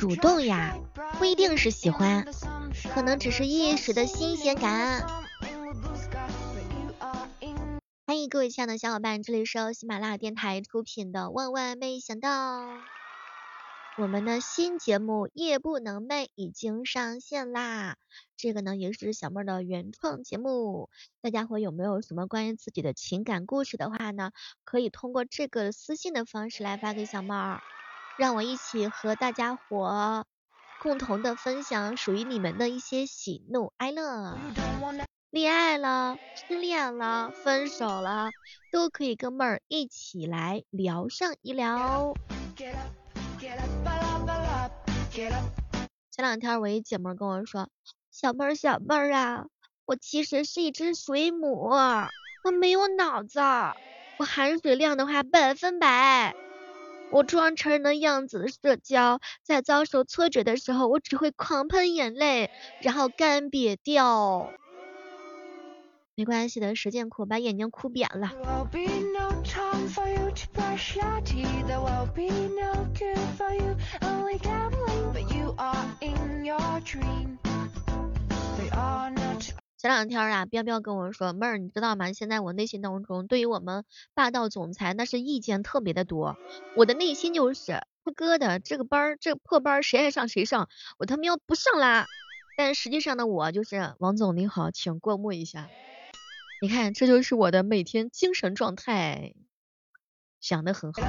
主动呀，不一定是喜欢，可能只是一时的新鲜感。欢迎各位亲爱的小伙伴，这里是喜马拉雅电台出品的《万万没想到》，我们的新节目《夜不能寐》已经上线啦。这个呢也是小妹的原创节目，大家伙有没有什么关于自己的情感故事的话呢？可以通过这个私信的方式来发给小妹儿。让我一起和大家伙共同的分享属于你们的一些喜怒哀乐。恋爱了，失恋了，分手了，都可以跟妹儿一起来聊上一聊。前两天我一姐妹跟我说，小妹儿小妹儿啊，我其实是一只水母，我没有脑子，我含水量的话百分百。我装成人的样子社交，在遭受挫折的时候，我只会狂喷眼泪，然后干瘪掉。没关系的，时间苦，把眼睛哭扁了。前两天啊，彪彪跟我说，妹儿，你知道吗？现在我内心当中对于我们霸道总裁那是意见特别的多。我的内心就是他哥的这个班儿，这个破班儿谁爱上谁上，我他妈要不上啦！但实际上呢，我就是王总您好，请过目一下。你看，这就是我的每天精神状态，想的很好。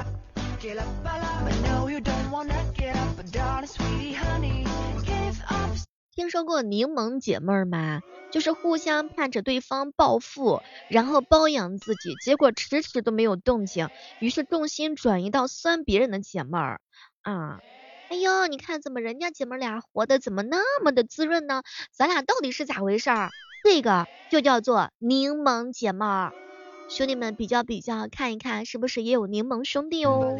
听说过柠檬姐妹儿吗？就是互相盼着对方暴富，然后包养自己，结果迟迟都没有动静，于是重心转移到酸别人的姐妹儿啊。哎呦，你看怎么人家姐妹俩活的怎么那么的滋润呢？咱俩到底是咋回事儿？这个就叫做柠檬姐妹儿，兄弟们比较比较，看一看是不是也有柠檬兄弟哦。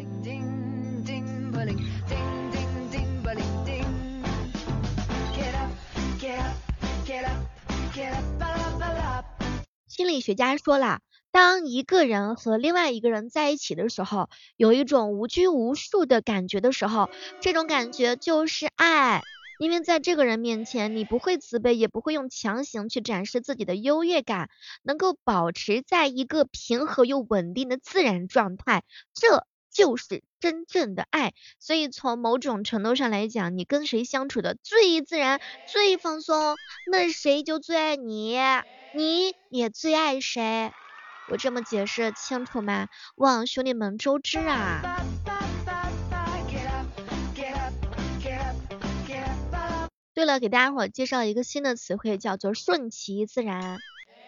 心理学家说了，当一个人和另外一个人在一起的时候，有一种无拘无束的感觉的时候，这种感觉就是爱。因为在这个人面前，你不会自卑，也不会用强行去展示自己的优越感，能够保持在一个平和又稳定的自然状态，这就是真正的爱。所以从某种程度上来讲，你跟谁相处的最自然、最放松，那谁就最爱你。你也最爱谁？我这么解释清楚吗？望兄弟们周知啊！对了，给大家伙介绍一个新的词汇，叫做顺其自然。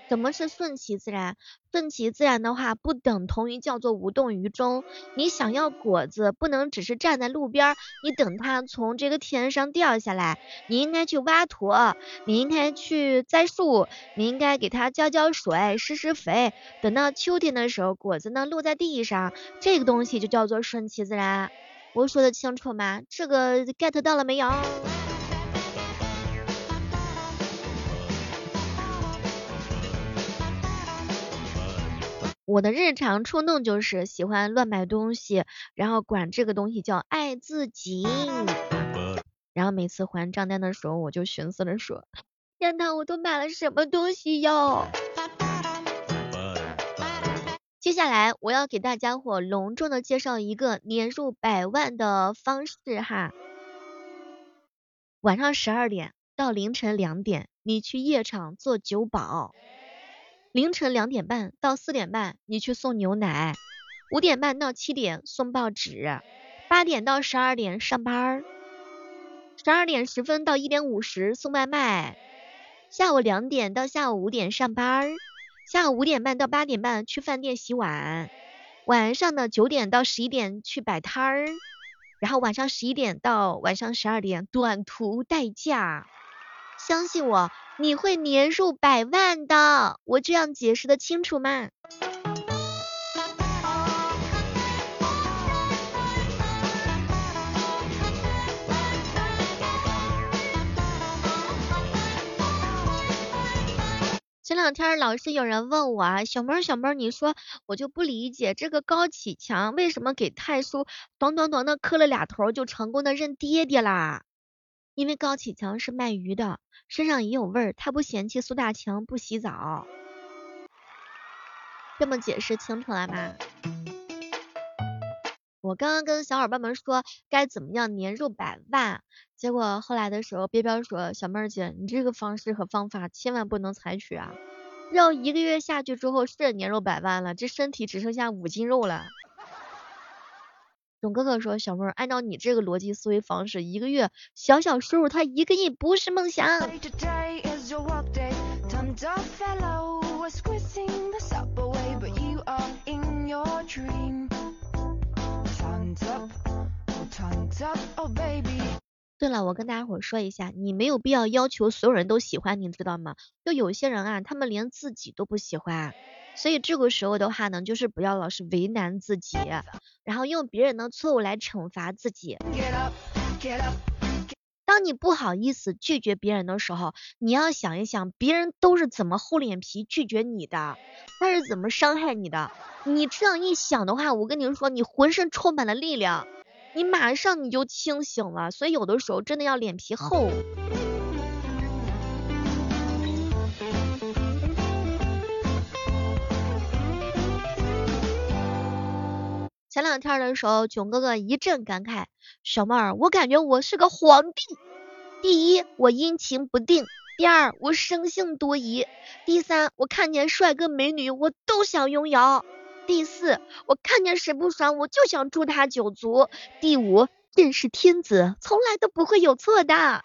怎么是顺其自然？顺其自然的话，不等同于叫做无动于衷。你想要果子，不能只是站在路边，你等它从这个天上掉下来。你应该去挖土，你应该去栽树，你应该给它浇浇水、施施肥。等到秋天的时候，果子呢落在地上，这个东西就叫做顺其自然。我说的清楚吗？这个 get 到了没有？我的日常冲动就是喜欢乱买东西，然后管这个东西叫爱自己。然后每次还账单的时候，我就寻思着说：天呐，我都买了什么东西哟！接下来我要给大家伙隆重的介绍一个年入百万的方式哈。晚上十二点到凌晨两点，你去夜场做酒保。凌晨两点半到四点半，你去送牛奶；五点半到七点送报纸；八点到十二点上班；十二点十分到一点五十送外卖；下午两点到下午五点上班；下午五点半到八点半去饭店洗碗；晚上的九点到十一点去摆摊儿；然后晚上十一点到晚上十二点短途代驾。相信我。你会年入百万的，我这样解释的清楚吗？前两天老是有人问我啊，小妹儿小妹儿，你说我就不理解这个高启强为什么给太叔短短短的磕了俩头就成功的认爹爹啦？因为高启强是卖鱼的，身上也有味儿，他不嫌弃苏大强不洗澡。这么解释清楚了吗？我刚刚跟小伙伴们说该怎么样年入百万，结果后来的时候，彪彪说小妹儿姐，你这个方式和方法千万不能采取啊！要一个月下去之后是年入百万了，这身体只剩下五斤肉了。总哥哥说小妹儿，按照你这个逻辑思维方式，一个月小小收入他一个亿不是梦想。对了，我跟大家伙说一下，你没有必要要求所有人都喜欢你，知道吗？就有些人啊，他们连自己都不喜欢，所以这个时候的话呢，就是不要老是为难自己，然后用别人的错误来惩罚自己。当你不好意思拒绝别人的时候，你要想一想，别人都是怎么厚脸皮拒绝你的，他是怎么伤害你的。你这样一想的话，我跟你说，你浑身充满了力量，你马上你就清醒了。所以有的时候真的要脸皮厚。前两天的时候，囧哥哥一阵感慨：“小妹儿，我感觉我是个皇帝。第一，我阴晴不定；第二，我生性多疑；第三，我看见帅哥美女我都想拥有；第四，我看见谁不爽我就想诛他九族；第五，朕是天子，从来都不会有错的。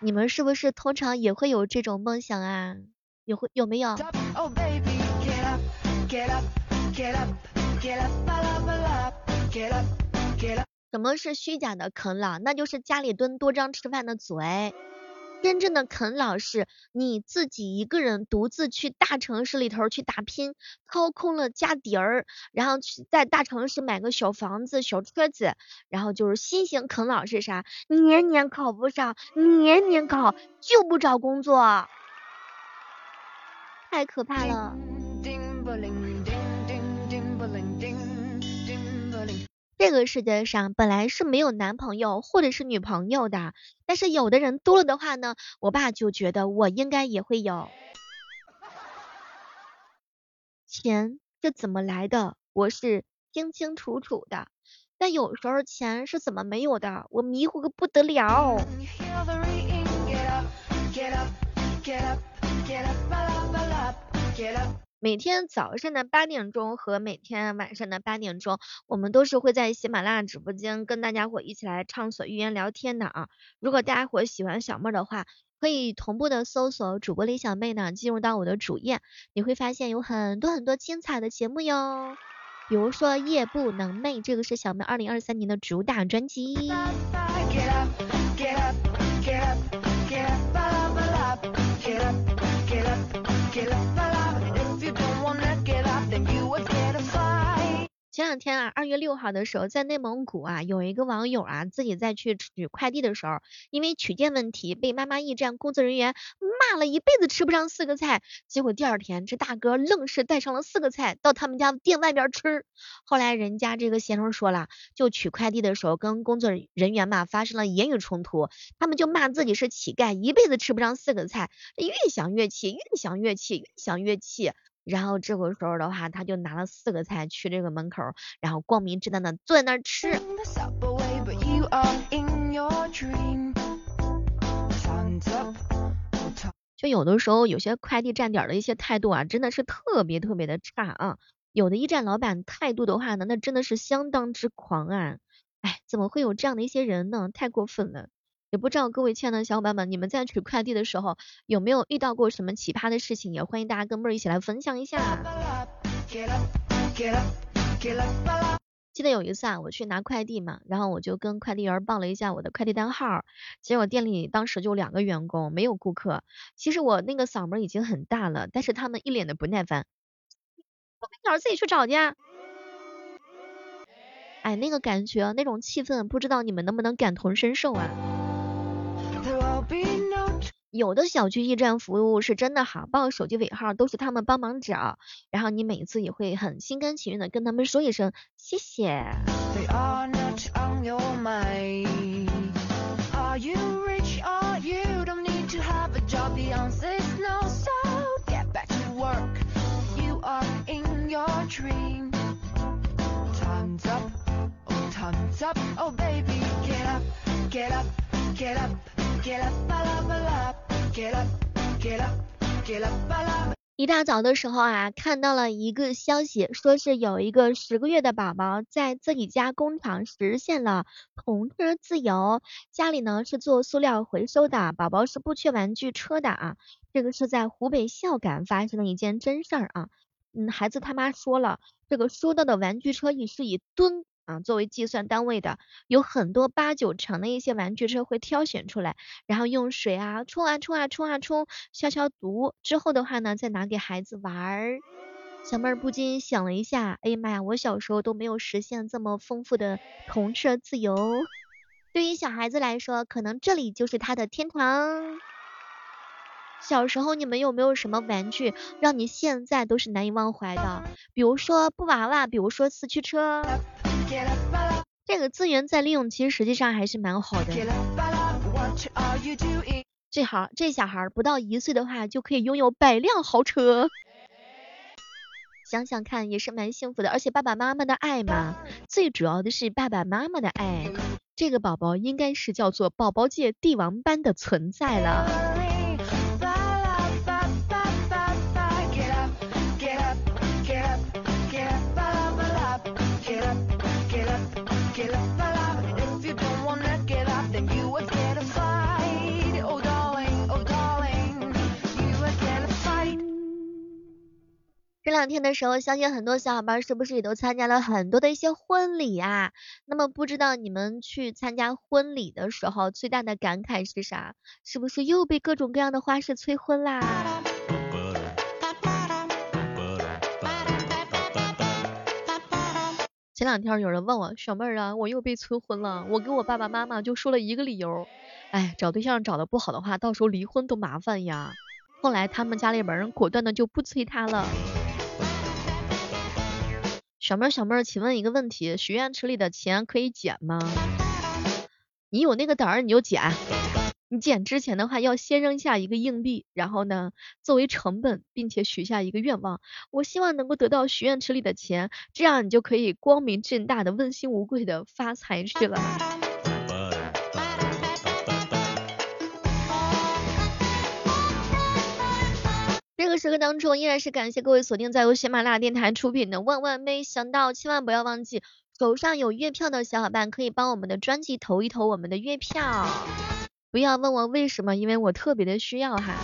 你们是不是通常也会有这种梦想啊？有会有没有？”什么是虚假的啃老？那就是家里蹲多张吃饭的嘴。真正的啃老是你自己一个人独自去大城市里头去打拼，掏空了家底儿，然后去在大城市买个小房子、小车子，然后就是新型啃老是啥？年年考不上，年年考就不找工作，太可怕了。这个世界上本来是没有男朋友或者是女朋友的，但是有的人多了的话呢，我爸就觉得我应该也会有。钱这怎么来的，我是清清楚楚的，但有时候钱是怎么没有的，我迷糊个不得了。每天早上的八点钟和每天晚上的八点钟，我们都是会在喜马拉雅直播间跟大家伙一起来畅所欲言聊天的啊。如果大家伙喜欢小妹的话，可以同步的搜索主播李小妹呢，进入到我的主页，你会发现有很多很多精彩的节目哟。比如说夜不能寐，这个是小妹二零二三年的主打专辑。前两天啊，二月六号的时候，在内蒙古啊，有一个网友啊，自己在去取快递的时候，因为取件问题被妈妈驿站工作人员骂了一辈子吃不上四个菜，结果第二天这大哥愣是带上了四个菜到他们家店外边吃。后来人家这个先生说了，就取快递的时候跟工作人员嘛发生了言语冲突，他们就骂自己是乞丐，一辈子吃不上四个菜，越想越气，越想越气，越想越气。然后这个时候的话，他就拿了四个菜去这个门口，然后光明正大的坐在那儿吃。就有的时候有些快递站点的一些态度啊，真的是特别特别的差啊。有的驿站老板态度的话呢，那真的是相当之狂啊。哎，怎么会有这样的一些人呢？太过分了。也不知道各位亲爱的小伙伴们，你们在取快递的时候有没有遇到过什么奇葩的事情？也欢迎大家跟妹儿一起来分享一下。记得有一次啊，我去拿快递嘛，然后我就跟快递员报了一下我的快递单号，结果店里当时就两个员工，没有顾客。其实我那个嗓门已经很大了，但是他们一脸的不耐烦，我跟儿自己去找去。哎，那个感觉，那种气氛，不知道你们能不能感同身受啊？有的小区驿站服务是真的好，报手机尾号都是他们帮忙找，然后你每次也会很心甘情愿的跟他们说一声谢谢。一大早的时候啊，看到了一个消息，说是有一个十个月的宝宝在自己家工厂实现了童车自由，家里呢是做塑料回收的，宝宝是不缺玩具车的啊。这个是在湖北孝感发生的一件真事儿啊。嗯，孩子他妈说了，这个收到的玩具车也是以吨。啊，作为计算单位的，有很多八九成的一些玩具车会挑选出来，然后用水啊冲啊冲啊冲啊冲，消消毒之后的话呢，再拿给孩子玩儿。小妹儿不禁想了一下，哎呀妈呀，我小时候都没有实现这么丰富的童车自由。对于小孩子来说，可能这里就是他的天堂。小时候你们有没有什么玩具让你现在都是难以忘怀的？比如说布娃娃，比如说四驱车。这个资源再利用，其实实际上还是蛮好的。这孩这小孩不到一岁的话，就可以拥有百辆豪车。想想看，也是蛮幸福的。而且爸爸妈妈的爱嘛，最主要的是爸爸妈妈的爱。这个宝宝应该是叫做宝宝界帝王般的存在了。这两天的时候，相信很多小伙伴是不是也都参加了很多的一些婚礼啊？那么不知道你们去参加婚礼的时候，最大的感慨是啥？是不是又被各种各样的花式催婚啦？前两天有人问我，小妹儿啊，我又被催婚了，我给我爸爸妈妈就说了一个理由，哎，找对象找的不好的话，到时候离婚都麻烦呀。后来他们家里边人果断的就不催他了。小妹儿，小妹儿，请问一个问题，许愿池里的钱可以捡吗？你有那个胆儿你就捡，你捡之前的话要先扔下一个硬币，然后呢作为成本，并且许下一个愿望，我希望能够得到许愿池里的钱，这样你就可以光明正大的、问心无愧的发财去了。时刻当中，依然是感谢各位锁定在由喜马拉雅电台出品的《万万没想到》，千万不要忘记手上有月票的小伙伴可以帮我们的专辑投一投我们的月票，不要问我为什么，因为我特别的需要哈。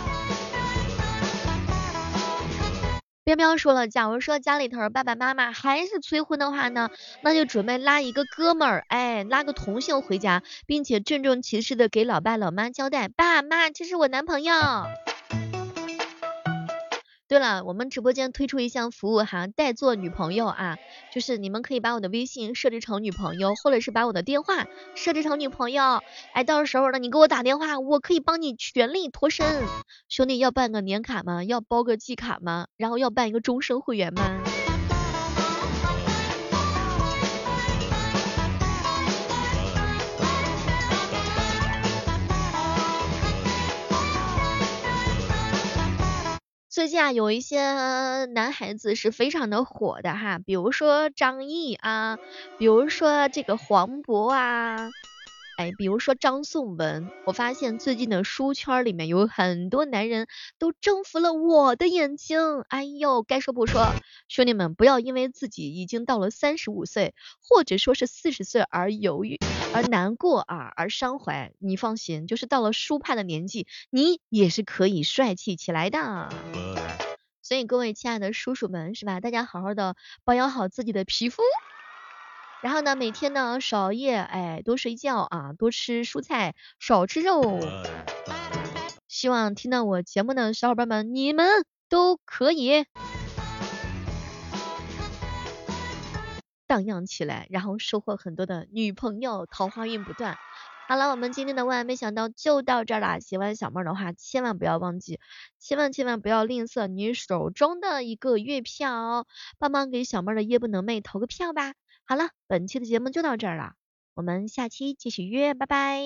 彪彪说了，假如说家里头爸爸妈妈还是催婚的话呢，那就准备拉一个哥们儿，哎，拉个同性回家，并且郑重其事的给老爸老妈交代，爸妈，这是我男朋友。对了，我们直播间推出一项服务哈，代做女朋友啊，就是你们可以把我的微信设置成女朋友，或者是把我的电话设置成女朋友，哎，到时候呢，你给我打电话，我可以帮你全力脱身。兄弟，要办个年卡吗？要包个季卡吗？然后要办一个终身会员吗？最近啊，有一些男孩子是非常的火的哈，比如说张译啊，比如说这个黄渤啊。哎，比如说张颂文，我发现最近的书圈里面有很多男人都征服了我的眼睛。哎呦，该说不说，兄弟们不要因为自己已经到了三十五岁，或者说是四十岁而犹豫、而难过啊，而伤怀。你放心，就是到了书派的年纪，你也是可以帅气起来的。所以各位亲爱的叔叔们，是吧？大家好好的保养好自己的皮肤。然后呢每天呢少熬夜哎多睡觉啊多吃蔬菜少吃肉。希望听到我节目的小伙伴们你们都可以荡漾起来然后收获很多的女朋友桃花运不断。好了我们今天的万万没想到就到这儿啦喜欢小妹儿的话千万不要忘记千万千万不要吝啬你手中的一个月票哦帮忙给小妹儿的夜不能寐投个票吧好了本期的节目就到这儿了我们下期继续约拜拜。